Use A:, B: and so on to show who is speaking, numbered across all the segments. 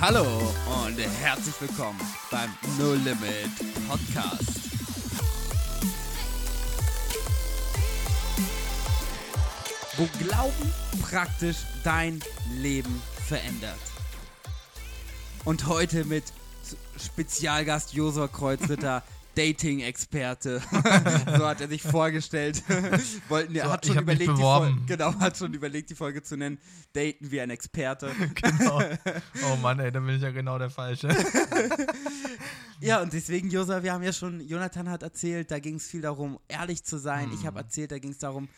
A: Hallo und herzlich willkommen beim No Limit Podcast. Wo Glauben praktisch dein Leben verändert. Und heute mit Spezialgast Josua Kreuzritter, Dating-Experte. so hat er sich vorgestellt. Wollten,
B: So,
A: hat schon überlegt, die
B: beworben.
A: Folge, genau, hat schon überlegt, die Folge zu nennen. Daten wie ein Experte.
B: genau. Oh Mann, ey, dann bin ich ja genau der Falsche.
A: Ja, und deswegen, Josa, wir haben ja schon, Jonathan hat erzählt, da ging es viel darum, ehrlich zu sein.
B: Mhm.
A: Ich habe erzählt, da ging es darum,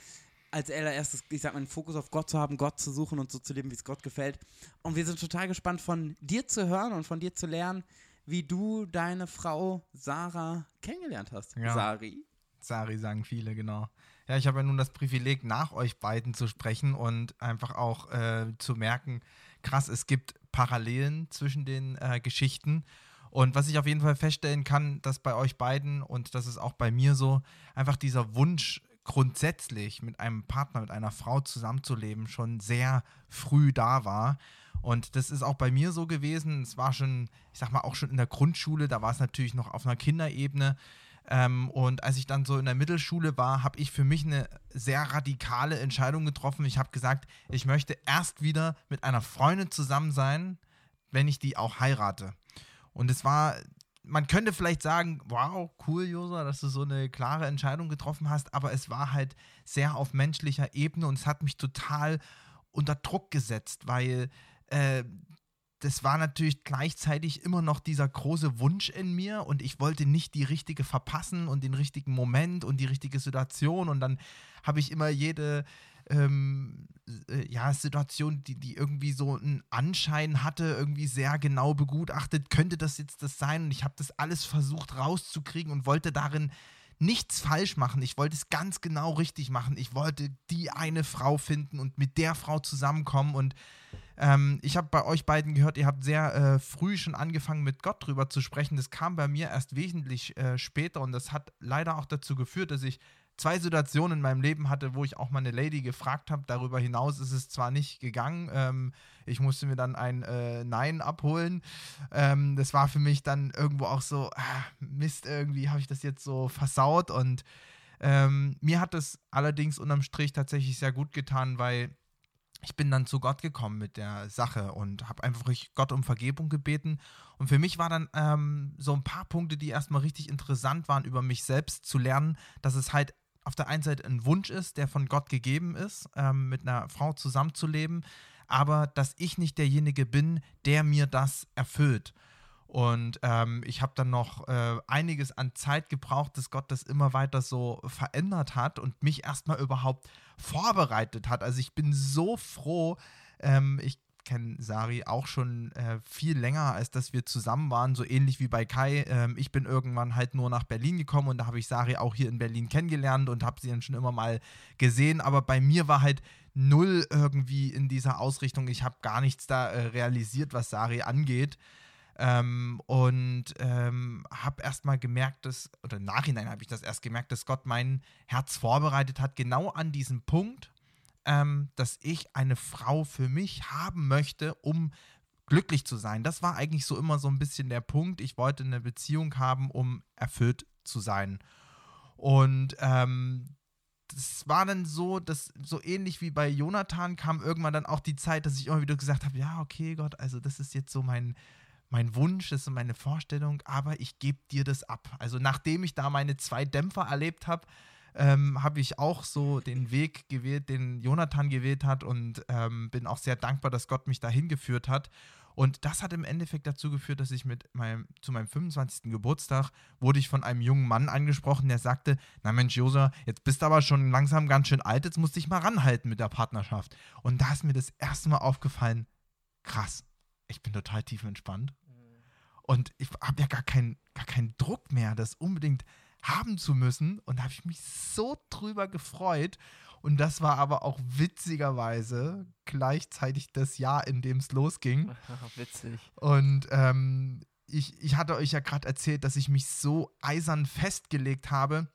A: als allererstes, ich sag mal, einen Fokus auf Gott zu haben, Gott zu suchen und so zu leben, wie es Gott gefällt. Und wir sind total gespannt, von dir zu hören und von dir zu lernen, wie du deine Frau Sarah kennengelernt hast.
B: Ja.
A: Sari.
B: Sari sagen viele, genau. Ja, ich habe ja nun das Privileg, nach euch beiden zu sprechen und einfach auch äh, zu merken, krass, es gibt Parallelen zwischen den äh, Geschichten. Und was ich auf jeden Fall feststellen kann, dass bei euch beiden, und das ist auch bei mir so, einfach dieser Wunsch grundsätzlich mit einem Partner, mit einer Frau zusammenzuleben, schon sehr früh da war. Und das ist auch bei mir so gewesen. Es war schon, ich sag mal, auch schon in der Grundschule, da war es natürlich noch auf einer Kinderebene. Ähm, und als ich dann so in der Mittelschule war, habe ich für mich eine sehr radikale Entscheidung getroffen. Ich habe gesagt, ich möchte erst wieder mit einer Freundin zusammen sein, wenn ich die auch heirate. Und es war, man könnte vielleicht sagen, wow, cool, Josa, dass du so eine klare Entscheidung getroffen hast, aber es war halt sehr auf menschlicher Ebene und es hat mich total unter Druck gesetzt, weil äh, das war natürlich gleichzeitig immer noch dieser große Wunsch in mir und ich wollte nicht die richtige verpassen und den richtigen Moment und die richtige Situation und dann habe ich immer jede ähm, äh, ja, Situation, die, die irgendwie so einen Anschein hatte, irgendwie sehr genau begutachtet, könnte das jetzt das sein und ich habe das alles versucht rauszukriegen und wollte darin nichts falsch machen. Ich wollte es ganz genau richtig machen. Ich wollte die eine Frau finden und mit der Frau zusammenkommen und ähm, ich habe bei euch beiden gehört, ihr habt sehr äh, früh schon angefangen, mit Gott drüber zu sprechen. Das kam bei mir erst wesentlich äh, später und das hat leider auch dazu geführt, dass ich zwei Situationen in meinem Leben hatte, wo ich auch mal eine Lady gefragt habe. Darüber hinaus ist es zwar nicht gegangen. Ähm, ich musste mir dann ein äh, Nein abholen. Ähm, das war für mich dann irgendwo auch so, ah, Mist, irgendwie habe ich das jetzt so versaut und ähm, mir hat es allerdings unterm Strich tatsächlich sehr gut getan, weil ich bin dann zu Gott gekommen mit der Sache und habe einfach Gott um Vergebung gebeten. Und für mich war dann ähm, so ein paar Punkte, die erstmal richtig interessant waren, über mich selbst zu lernen, dass es halt auf der einen Seite ein Wunsch ist, der von Gott gegeben ist, ähm, mit einer Frau zusammenzuleben, aber dass ich nicht derjenige bin, der mir das erfüllt. Und ähm, ich habe dann noch äh, einiges an Zeit gebraucht, dass Gott das immer weiter so verändert hat und mich erstmal überhaupt vorbereitet hat. Also ich bin so froh. Ähm, ich kenne Sari auch schon äh, viel länger, als dass wir zusammen waren, so ähnlich wie bei Kai. Ähm, ich bin irgendwann halt nur nach Berlin gekommen und da habe ich Sari auch hier in Berlin kennengelernt und habe sie dann schon immer mal gesehen. Aber bei mir war halt null irgendwie in dieser Ausrichtung. Ich habe gar nichts da äh, realisiert, was Sari angeht. Ähm, und ähm, habe erstmal gemerkt, dass, oder im Nachhinein habe ich das erst gemerkt, dass Gott mein Herz vorbereitet hat, genau an diesem Punkt, ähm, dass ich eine Frau für mich haben möchte, um glücklich zu sein. Das war eigentlich so immer so ein bisschen der Punkt. Ich wollte eine Beziehung haben, um erfüllt zu sein. Und ähm, das war dann so, dass so ähnlich wie bei Jonathan kam irgendwann dann auch die Zeit, dass ich immer wieder gesagt habe, ja, okay, Gott, also das ist jetzt so mein, mein Wunsch, das ist meine Vorstellung, aber ich gebe dir das ab. Also nachdem ich da meine zwei Dämpfer erlebt habe, ähm, habe ich auch so den Weg gewählt, den Jonathan gewählt hat und ähm, bin auch sehr dankbar, dass Gott mich dahin geführt hat. Und das hat im Endeffekt dazu geführt, dass ich mit meinem, zu meinem 25. Geburtstag wurde ich von einem jungen Mann angesprochen, der sagte, na Mensch, Josa, jetzt bist du aber schon langsam ganz schön alt, jetzt musst du dich mal ranhalten mit der Partnerschaft. Und da ist mir das erste Mal aufgefallen, krass, ich bin total tief entspannt. Und ich habe ja gar keinen gar keinen Druck mehr, das unbedingt haben zu müssen. Und da habe ich mich so drüber gefreut. Und das war aber auch witzigerweise gleichzeitig das Jahr, in dem es losging.
C: Witzig.
B: Und ähm, ich, ich hatte euch ja gerade erzählt, dass ich mich so eisern festgelegt habe.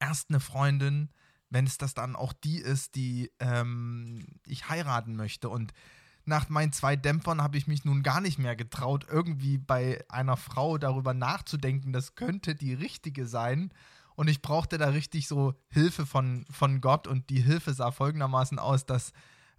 B: Erst eine Freundin, wenn es das dann auch die ist, die ähm, ich heiraten möchte. Und nach meinen zwei Dämpfern habe ich mich nun gar nicht mehr getraut, irgendwie bei einer Frau darüber nachzudenken, das könnte die richtige sein. Und ich brauchte da richtig so Hilfe von, von Gott. Und die Hilfe sah folgendermaßen aus, dass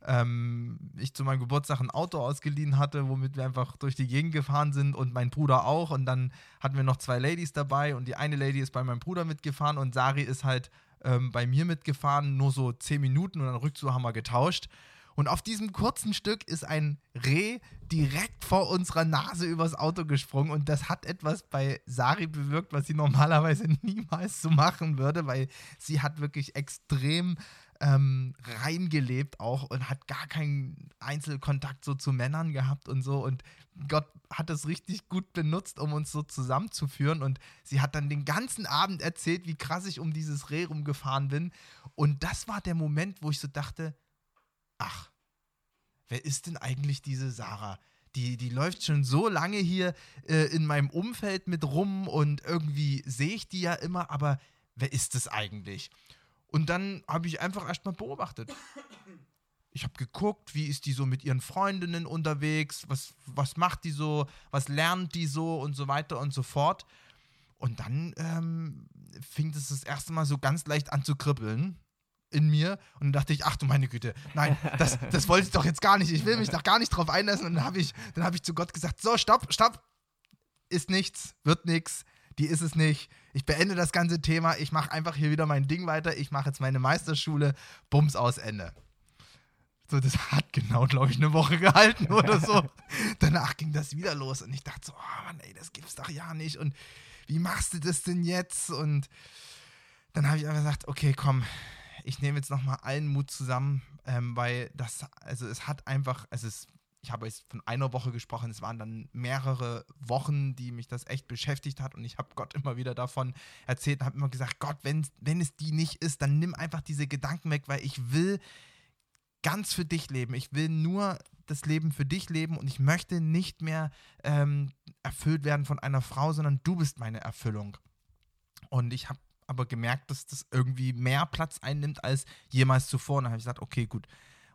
B: ähm, ich zu meinem Geburtstag ein Auto ausgeliehen hatte, womit wir einfach durch die Gegend gefahren sind und mein Bruder auch. Und dann hatten wir noch zwei Ladies dabei und die eine Lady ist bei meinem Bruder mitgefahren und Sari ist halt ähm, bei mir mitgefahren, nur so zehn Minuten und dann Rückzug haben wir getauscht. Und auf diesem kurzen Stück ist ein Reh direkt vor unserer Nase übers Auto gesprungen. Und das hat etwas bei Sari bewirkt, was sie normalerweise niemals so machen würde, weil sie hat wirklich extrem ähm, reingelebt auch und hat gar keinen Einzelkontakt so zu Männern gehabt und so. Und Gott hat es richtig gut benutzt, um uns so zusammenzuführen. Und sie hat dann den ganzen Abend erzählt, wie krass ich um dieses Reh rumgefahren bin. Und das war der Moment, wo ich so dachte, ach, wer ist denn eigentlich diese Sarah? Die, die läuft schon so lange hier äh, in meinem Umfeld mit rum und irgendwie sehe ich die ja immer, aber wer ist es eigentlich? Und dann habe ich einfach erstmal beobachtet. Ich habe geguckt, wie ist die so mit ihren Freundinnen unterwegs, was, was macht die so, was lernt die so und so weiter und so fort. Und dann ähm, fing es das erste Mal so ganz leicht an zu kribbeln in mir und dann dachte ich, ach du meine Güte, nein, das, das wollte ich doch jetzt gar nicht. Ich will mich doch gar nicht drauf einlassen. Und dann habe ich, hab ich zu Gott gesagt: So, stopp, stopp, ist nichts, wird nichts, die ist es nicht. Ich beende das ganze Thema, ich mache einfach hier wieder mein Ding weiter, ich mache jetzt meine Meisterschule, Bums aus Ende. So, das hat genau, glaube ich, eine Woche gehalten oder so. Danach ging das wieder los und ich dachte so, oh Mann, ey, das gibt's doch ja nicht. Und wie machst du das denn jetzt? Und dann habe ich einfach gesagt, okay, komm, ich nehme jetzt nochmal allen Mut zusammen, ähm, weil das, also es hat einfach, es ich habe jetzt von einer Woche gesprochen, es waren dann mehrere Wochen, die mich das echt beschäftigt hat und ich habe Gott immer wieder davon erzählt und habe immer gesagt, Gott, wenn, wenn es die nicht ist, dann nimm einfach diese Gedanken weg, weil ich will ganz für dich leben. Ich will nur das Leben für dich leben und ich möchte nicht mehr ähm, erfüllt werden von einer Frau, sondern du bist meine Erfüllung. Und ich habe aber gemerkt, dass das irgendwie mehr Platz einnimmt als jemals zuvor. Und dann habe ich gesagt, okay, gut.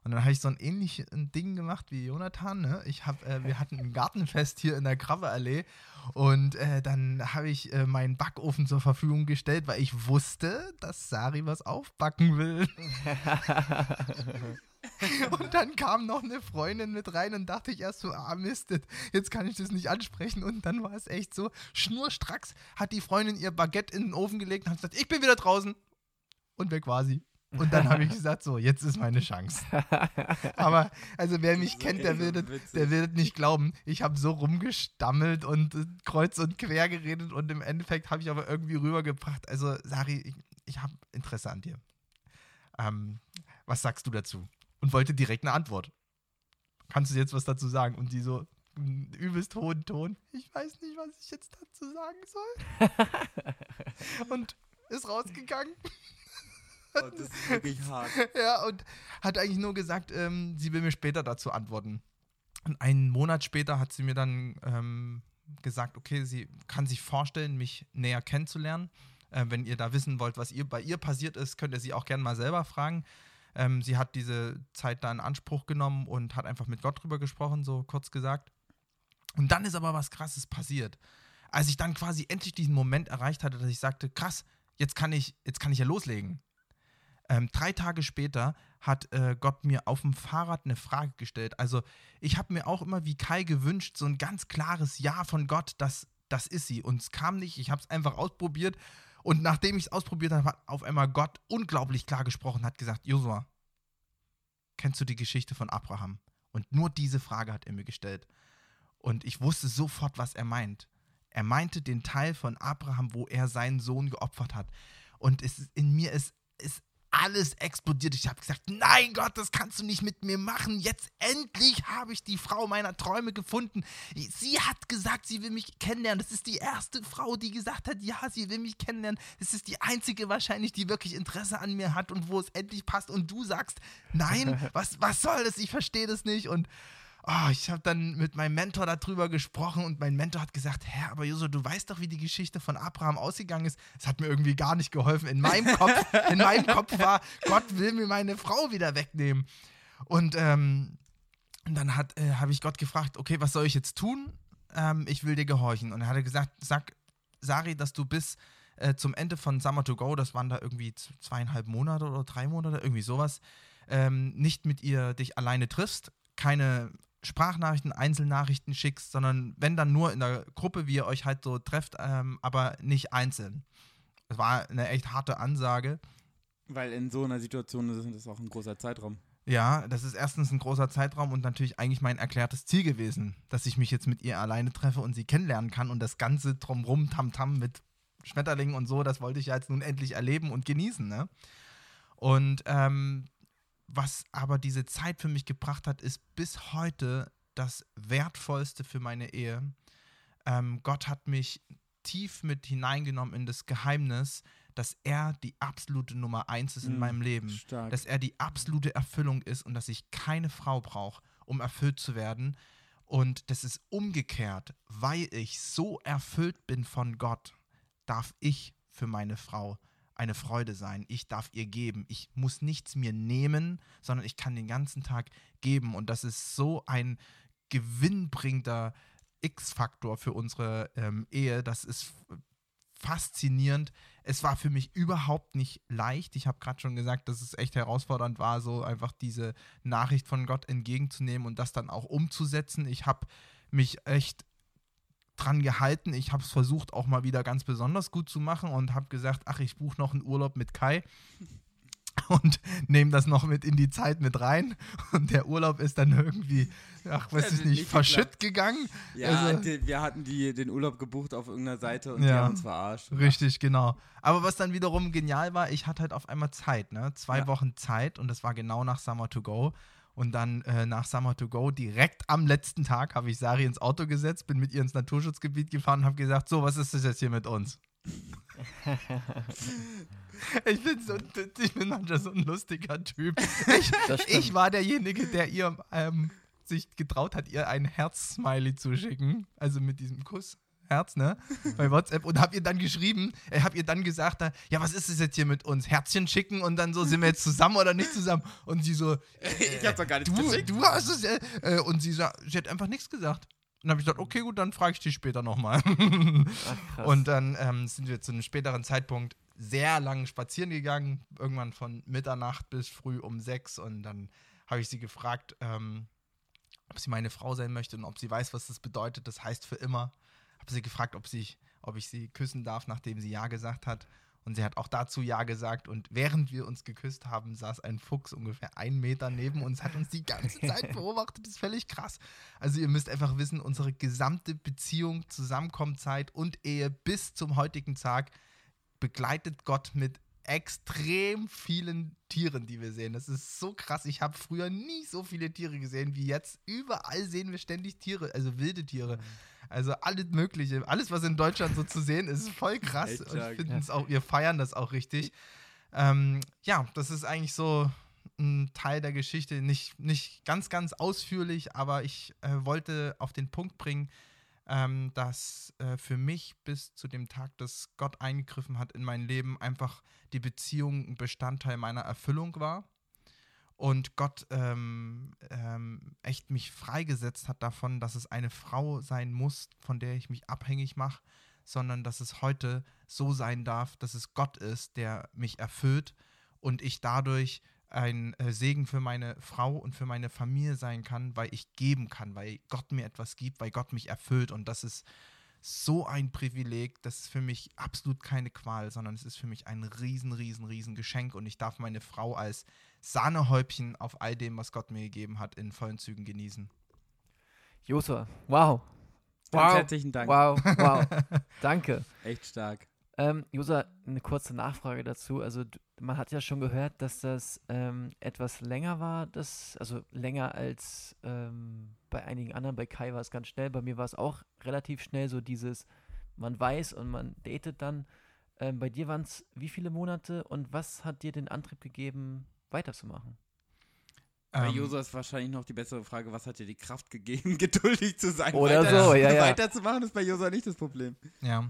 B: Und dann habe ich so ein ähnliches Ding gemacht wie Jonathan. Ne? Ich hab, äh, wir hatten ein Gartenfest hier in der Krabbeallee und äh, dann habe ich äh, meinen Backofen zur Verfügung gestellt, weil ich wusste, dass Sari was aufbacken will. Und dann kam noch eine Freundin mit rein und dachte ich erst so, ah Mist, jetzt kann ich das nicht ansprechen. Und dann war es echt so, schnurstracks hat die Freundin ihr Baguette in den Ofen gelegt und hat gesagt, ich bin wieder draußen. Und weg war sie. Und dann habe ich gesagt, so, jetzt ist meine Chance. Aber, also wer mich kennt, der wird, der wird nicht glauben. Ich habe so rumgestammelt und äh, kreuz und quer geredet und im Endeffekt habe ich aber irgendwie rübergebracht. Also, Sari, ich, ich habe Interesse an dir. Ähm, was sagst du dazu? Und wollte direkt eine Antwort. Kannst du jetzt was dazu sagen? Und die so, übelst hohen Ton. Ich weiß nicht, was ich jetzt dazu sagen soll. und ist rausgegangen.
A: Oh, das ist wirklich hart.
B: ja, und hat eigentlich nur gesagt, ähm, sie will mir später dazu antworten. Und einen Monat später hat sie mir dann ähm, gesagt, okay, sie kann sich vorstellen, mich näher kennenzulernen. Äh, wenn ihr da wissen wollt, was ihr, bei ihr passiert ist, könnt ihr sie auch gerne mal selber fragen. Ähm, sie hat diese Zeit da in Anspruch genommen und hat einfach mit Gott drüber gesprochen, so kurz gesagt. Und dann ist aber was Krasses passiert. Als ich dann quasi endlich diesen Moment erreicht hatte, dass ich sagte, krass, jetzt kann ich, jetzt kann ich ja loslegen. Ähm, drei Tage später hat äh, Gott mir auf dem Fahrrad eine Frage gestellt. Also ich habe mir auch immer wie Kai gewünscht, so ein ganz klares Ja von Gott, das, das ist sie. Und es kam nicht, ich habe es einfach ausprobiert und nachdem ich es ausprobiert habe, hat auf einmal Gott unglaublich klar gesprochen, hat gesagt, Josua, kennst du die Geschichte von Abraham? Und nur diese Frage hat er mir gestellt. Und ich wusste sofort, was er meint. Er meinte den Teil von Abraham, wo er seinen Sohn geopfert hat. Und es in mir ist, ist alles explodiert. Ich habe gesagt, nein Gott, das kannst du nicht mit mir machen. Jetzt endlich habe ich die Frau meiner Träume gefunden. Sie hat gesagt, sie will mich kennenlernen. Das ist die erste Frau, die gesagt hat, ja, sie will mich kennenlernen. Es ist die einzige wahrscheinlich, die wirklich Interesse an mir hat und wo es endlich passt. Und du sagst, nein, was, was soll das? Ich verstehe das nicht. Und oh, ich habe dann mit meinem Mentor darüber gesprochen und mein Mentor hat gesagt, hä, aber Joso, du weißt doch, wie die Geschichte von Abraham ausgegangen ist. Das hat mir irgendwie gar nicht geholfen. In meinem Kopf, in meinem Kopf war, Gott will mir meine Frau wieder wegnehmen. Und ähm, Und dann äh, habe ich Gott gefragt, okay, was soll ich jetzt tun? Ähm, ich will dir gehorchen. Und er hat gesagt, sag Sari, dass du bis äh, zum Ende von Summer to Go, das waren da irgendwie zweieinhalb Monate oder drei Monate, irgendwie sowas, ähm, nicht mit ihr dich alleine triffst, keine Sprachnachrichten, Einzelnachrichten schickst, sondern wenn dann nur in der Gruppe, wie ihr euch halt so trefft, ähm, aber nicht einzeln. Das war eine echt harte Ansage.
A: Weil in so einer Situation ist das auch ein großer Zeitraum.
B: Ja, das ist erstens ein großer Zeitraum und natürlich eigentlich mein erklärtes Ziel gewesen, dass ich mich jetzt mit ihr alleine treffe und sie kennenlernen kann und das Ganze drumrum, Tamtam mit Schmetterlingen und so, das wollte ich ja jetzt nun endlich erleben und genießen. Ne? Und ähm, was aber diese Zeit für mich gebracht hat, ist bis heute das Wertvollste für meine Ehe. Ähm, Gott hat mich tief mit hineingenommen in das Geheimnis, dass er die absolute Nummer eins ist in mm, meinem Leben. Stark. Dass er die absolute Erfüllung ist und dass ich keine Frau brauche, um erfüllt zu werden. Und das ist umgekehrt, weil ich so erfüllt bin von Gott, darf ich für meine Frau eine Freude sein. Ich darf ihr geben. Ich muss nichts mir nehmen, sondern ich kann den ganzen Tag geben. Und das ist so ein gewinnbringender X-Faktor für unsere ähm, Ehe. Das ist faszinierend. Es war für mich überhaupt nicht leicht. Ich habe gerade schon gesagt, dass es echt herausfordernd war, so einfach diese Nachricht von Gott entgegenzunehmen und das dann auch umzusetzen. Ich habe mich echt dran gehalten. Ich habe es versucht, auch mal wieder ganz besonders gut zu machen und habe gesagt, ach, ich buche noch einen Urlaub mit Kai und nehme das noch mit in die Zeit mit rein. Und der Urlaub ist dann irgendwie, ach, weiß ich nicht, verschütt gegangen.
A: Ja, also, die, wir hatten die, den Urlaub gebucht auf irgendeiner Seite und ja, die haben uns verarscht.
B: Richtig, genau. Aber was dann wiederum genial war, ich hatte halt auf einmal Zeit, ne? Zwei ja. Wochen Zeit und das war genau nach Summer to Go. Und dann äh, nach Summer to Go, direkt am letzten Tag, habe ich Sari ins Auto gesetzt, bin mit ihr ins Naturschutzgebiet gefahren und habe gesagt: So, was ist das jetzt hier mit uns? Ich bin, so, ich bin manchmal so ein lustiger Typ. Ich, ich war derjenige, der ihr ähm, sich getraut hat, ihr ein Herz-Smiley zu schicken. Also mit diesem Kuss. Herz, ne? Bei WhatsApp und hab ihr dann geschrieben, äh, hab ihr dann gesagt, ja, was ist es jetzt hier mit uns? Herzchen schicken und dann so, sind wir jetzt zusammen oder nicht zusammen? Und sie so,
A: äh, ich hab doch gar nichts
B: du, geschickt. Du hast es, äh, äh und sie, sie hat einfach nichts gesagt. Und dann habe ich gesagt, okay, gut, dann frage ich dich später nochmal. und dann ähm, sind wir zu einem späteren Zeitpunkt sehr lang spazieren gegangen, irgendwann von Mitternacht bis früh um sechs. Und dann habe ich sie gefragt, ähm, ob sie meine Frau sein möchte und ob sie weiß, was das bedeutet. Das heißt für immer. Habe sie gefragt, ob, sie, ob ich sie küssen darf, nachdem sie Ja gesagt hat. Und sie hat auch dazu Ja gesagt. Und während wir uns geküsst haben, saß ein Fuchs ungefähr einen Meter neben uns, hat uns die ganze Zeit beobachtet. Das ist völlig krass. Also ihr müsst einfach wissen, unsere gesamte Beziehung, Zusammenkommenzeit und Ehe bis zum heutigen Tag begleitet Gott mit extrem vielen Tieren, die wir sehen. Das ist so krass. Ich habe früher nie so viele Tiere gesehen wie jetzt. Überall sehen wir ständig Tiere, also wilde Tiere. Mhm. Also alles Mögliche. Alles, was in Deutschland so zu sehen ist, voll krass. Und ich finde es auch, wir feiern das auch richtig. Ähm, ja, das ist eigentlich so ein Teil der Geschichte. Nicht, nicht ganz, ganz ausführlich, aber ich äh, wollte auf den Punkt bringen, ähm, dass äh, für mich bis zu dem Tag, dass Gott eingegriffen hat in mein Leben, einfach die Beziehung ein Bestandteil meiner Erfüllung war. Und Gott ähm, ähm, echt mich freigesetzt hat davon, dass es eine Frau sein muss, von der ich mich abhängig mache, sondern dass es heute so sein darf, dass es Gott ist, der mich erfüllt und ich dadurch ein äh, Segen für meine Frau und für meine Familie sein kann, weil ich geben kann, weil Gott mir etwas gibt, weil Gott mich erfüllt. Und das ist so ein Privileg, das ist für mich absolut keine Qual, sondern es ist für mich ein riesen, riesen, riesen Geschenk. Und ich darf meine Frau als Sahnehäubchen auf all dem, was Gott mir gegeben hat, in vollen Zügen genießen.
C: Josua, wow.
A: Ganz wow. herzlichen Dank.
C: Wow, wow. Danke.
A: Echt stark.
C: Ähm, Josa, eine kurze Nachfrage dazu. Also man hat ja schon gehört, dass das ähm, etwas länger war, das, also länger als ähm, bei einigen anderen. Bei Kai war es ganz schnell, bei mir war es auch relativ schnell, so dieses, man weiß und man datet dann. Ähm, bei dir waren es wie viele Monate und was hat dir den Antrieb gegeben, weiterzumachen?
A: Bei ähm, Josa ist wahrscheinlich noch die bessere Frage, was hat dir die Kraft gegeben, geduldig zu sein?
C: Oder weiter, so, ja, ja.
A: Weiterzumachen ist bei Josa nicht das Problem.
B: Ja,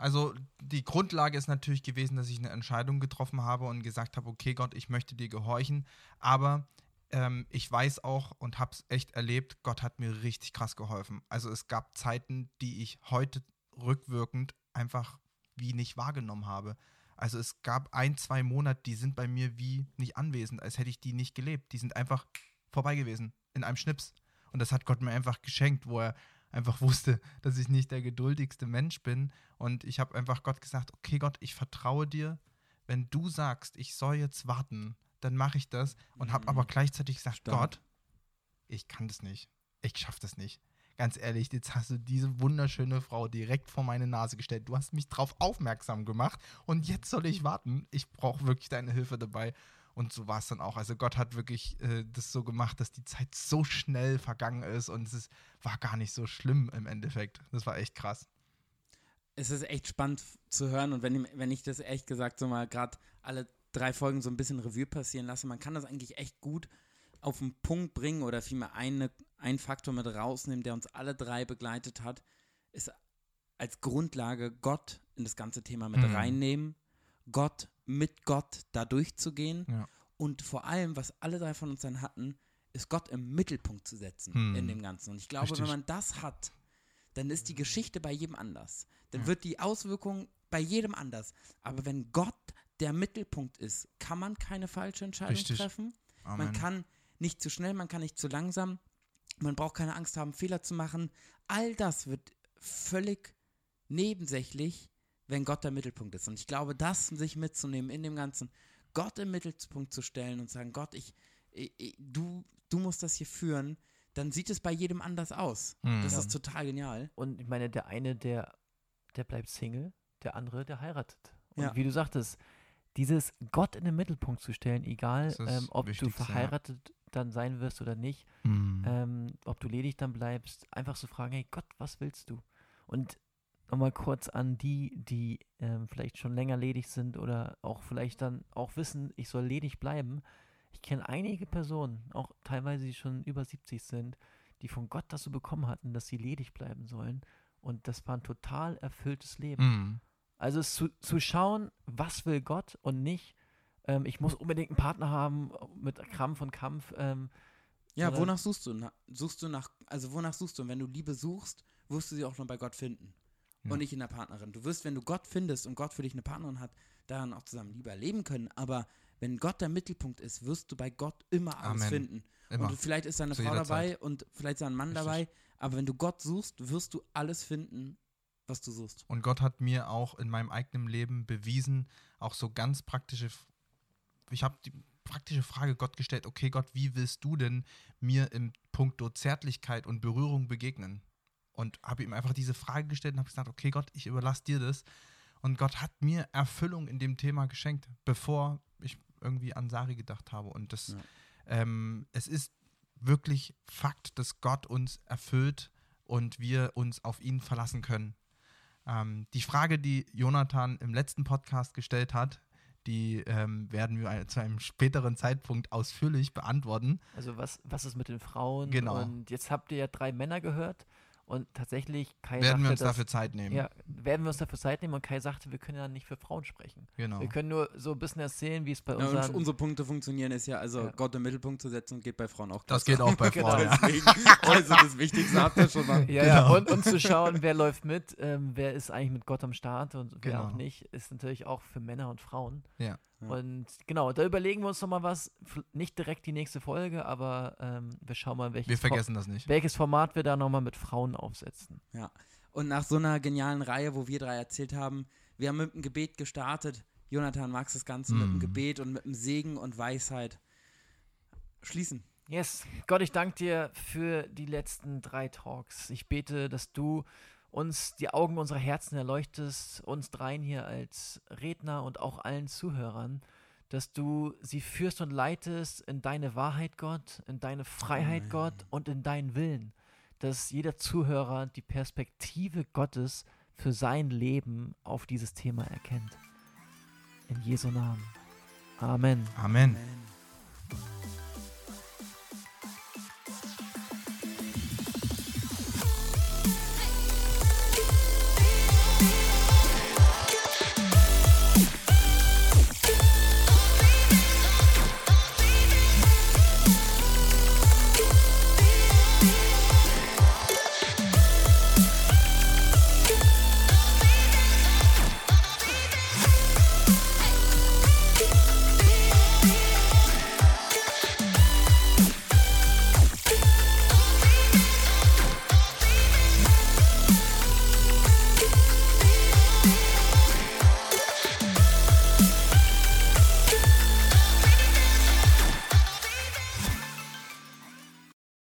B: also die Grundlage ist natürlich gewesen, dass ich eine Entscheidung getroffen habe und gesagt habe, okay Gott, ich möchte dir gehorchen, aber ähm, ich weiß auch und habe es echt erlebt, Gott hat mir richtig krass geholfen. Also es gab Zeiten, die ich heute rückwirkend einfach wie nicht wahrgenommen habe. Also es gab ein, zwei Monate, die sind bei mir wie nicht anwesend, als hätte ich die nicht gelebt. Die sind einfach vorbei gewesen, in einem Schnips. Und das hat Gott mir einfach geschenkt, wo er einfach wusste, dass ich nicht der geduldigste Mensch bin. Und ich habe einfach Gott gesagt, okay Gott, ich vertraue dir. Wenn du sagst, ich soll jetzt warten, dann mache ich das. Und habe aber gleichzeitig gesagt,
A: Stark.
B: Gott, ich kann das nicht. Ich schaffe das nicht. Ganz ehrlich, jetzt hast du diese wunderschöne Frau direkt vor meine Nase gestellt. Du hast mich darauf aufmerksam gemacht und jetzt soll ich warten. Ich brauche wirklich deine Hilfe dabei. Und so war es dann auch. Also Gott hat wirklich äh, das so gemacht, dass die Zeit so schnell vergangen ist und es ist, war gar nicht so schlimm im Endeffekt. Das war echt krass.
A: es ist echt spannend zu hören und wenn, wenn ich das ehrlich gesagt so mal gerade alle drei Folgen so ein bisschen Revue passieren lasse, man kann das eigentlich echt gut auf den Punkt bringen oder vielmehr eine, einen Faktor mit rausnehmen, der uns alle drei begleitet hat, ist als Grundlage Gott in das ganze Thema mit
B: Mhm.
A: reinnehmen, Gott mit Gott da durchzugehen
B: Ja.
A: und vor allem, was alle drei von uns dann hatten, ist Gott im Mittelpunkt zu setzen
B: Mhm.
A: in dem Ganzen. Und ich glaube,
B: Richtig.
A: wenn man das hat, dann ist die Geschichte bei jedem anders. Dann wird die Auswirkung bei jedem anders. Aber wenn Gott der Mittelpunkt ist, kann man keine falsche Entscheidung
B: Richtig.
A: treffen. Man
B: Amen.
A: kann nicht zu schnell, man kann nicht zu langsam. Man braucht keine Angst haben, Fehler zu machen. All das wird völlig nebensächlich, wenn Gott der Mittelpunkt ist. Und ich glaube, das sich mitzunehmen in dem Ganzen, Gott im Mittelpunkt zu stellen und sagen, Gott, ich, ich, ich du, du musst das hier führen, dann sieht es bei jedem anders aus.
B: Mhm.
A: Das
C: Ja.
A: ist total genial.
C: Und ich meine, der eine, der, der bleibt Single, der andere, der heiratet. Und
A: Ja.
C: wie du sagtest, dieses Gott in den Mittelpunkt zu stellen, egal ähm, ob du
B: Wichtigste, ja.
C: verheiratet dann sein wirst oder nicht,
B: Mhm.
C: ähm, ob du ledig dann bleibst, einfach zu fragen, hey Gott, was willst du? Und nochmal kurz an die, die ähm, vielleicht schon länger ledig sind oder auch vielleicht dann auch wissen, ich soll ledig bleiben. Ich kenne einige Personen, auch teilweise die schon über 70 sind, die von Gott das so bekommen hatten, dass sie ledig bleiben sollen. Und das war ein total erfülltes Leben.
B: Mhm.
C: Also es zu, zu schauen, was will Gott und nicht, ähm, ich muss unbedingt einen Partner haben mit Krampf und Kampf. Ähm,
A: Ja, wonach suchst du? Na, suchst du nach, also wonach suchst du? Und wenn du Liebe suchst, wirst du sie auch schon bei Gott finden.
B: Ja.
A: Und nicht in der Partnerin. Du wirst, wenn du Gott findest und Gott für dich eine Partnerin hat, daran auch zusammen Liebe erleben können. Aber wenn Gott der Mittelpunkt ist, wirst du bei Gott immer alles
B: Amen.
A: finden.
B: Immer.
A: Und vielleicht ist da eine
B: Zu
A: Frau dabei und vielleicht ist ein Mann
B: Richtig.
A: dabei. Aber wenn du Gott suchst, wirst du alles finden, was du suchst.
B: Und Gott hat mir auch in meinem eigenen Leben bewiesen, auch so ganz praktische, ich habe die praktische Frage Gott gestellt, okay Gott, wie willst du denn mir im Punkto Zärtlichkeit und Berührung begegnen? Und habe ihm einfach diese Frage gestellt und habe gesagt, okay Gott, ich überlasse dir das. Und Gott hat mir Erfüllung in dem Thema geschenkt, bevor ich irgendwie an Sari gedacht habe. Und das,
A: Ja.
B: ähm, es ist wirklich Fakt, dass Gott uns erfüllt und wir uns auf ihn verlassen können. Ähm, die Frage, die Jonathan im letzten Podcast gestellt hat, die ähm, werden wir zu einem späteren Zeitpunkt ausführlich beantworten.
C: Also was, was ist mit den Frauen?
B: Genau.
C: Und jetzt habt ihr ja drei Männer gehört und tatsächlich Kai
B: werden wir
C: sagte,
B: uns
C: dass,
B: dafür Zeit nehmen.
C: ja, werden wir uns dafür Zeit nehmen und Kai sagte, wir können ja nicht für Frauen sprechen.
B: Genau.
C: Wir können nur so ein bisschen erzählen, wie es bei
A: Ja, und
C: unseren
A: unsere Punkte funktionieren ist ja, also
C: Ja.
A: Gott im Mittelpunkt zu setzen, geht bei Frauen auch.
B: Das geht auch bei
C: Genau.
B: Frauen. Ja.
A: Deswegen, also das Wichtigste habt ihr schon mal.
C: Ja, ja,
B: Genau.
C: und, und zu schauen, wer läuft mit, ähm, wer ist eigentlich mit Gott am Start und wer
B: Genau.
C: auch nicht, ist natürlich auch für Männer und Frauen.
B: Ja.
A: Ja.
C: Und genau, da überlegen wir uns nochmal was, nicht direkt die nächste Folge, aber ähm, wir schauen mal, welches,
B: Wir vergessen das nicht.
C: welches Format wir da nochmal mit Frauen aufsetzen.
A: Und nach so einer genialen Reihe, wo wir drei erzählt haben, wir haben mit dem Gebet gestartet. Jonathan magst das Ganze mit dem
B: Mm.
A: Gebet und mit dem Segen und Weisheit schließen.
C: Yes, Gott, ich danke dir für die letzten drei Talks. Ich bete, dass du uns die Augen unserer Herzen erleuchtest, uns dreien hier als Redner und auch allen Zuhörern, dass du sie führst und leitest in deine Wahrheit, Gott, in deine Freiheit,
A: Amen.
C: Gott, und in deinen Willen. Dass jeder Zuhörer die Perspektive Gottes für sein Leben auf dieses Thema erkennt. In Jesu Namen. Amen.
B: Amen.
A: Amen.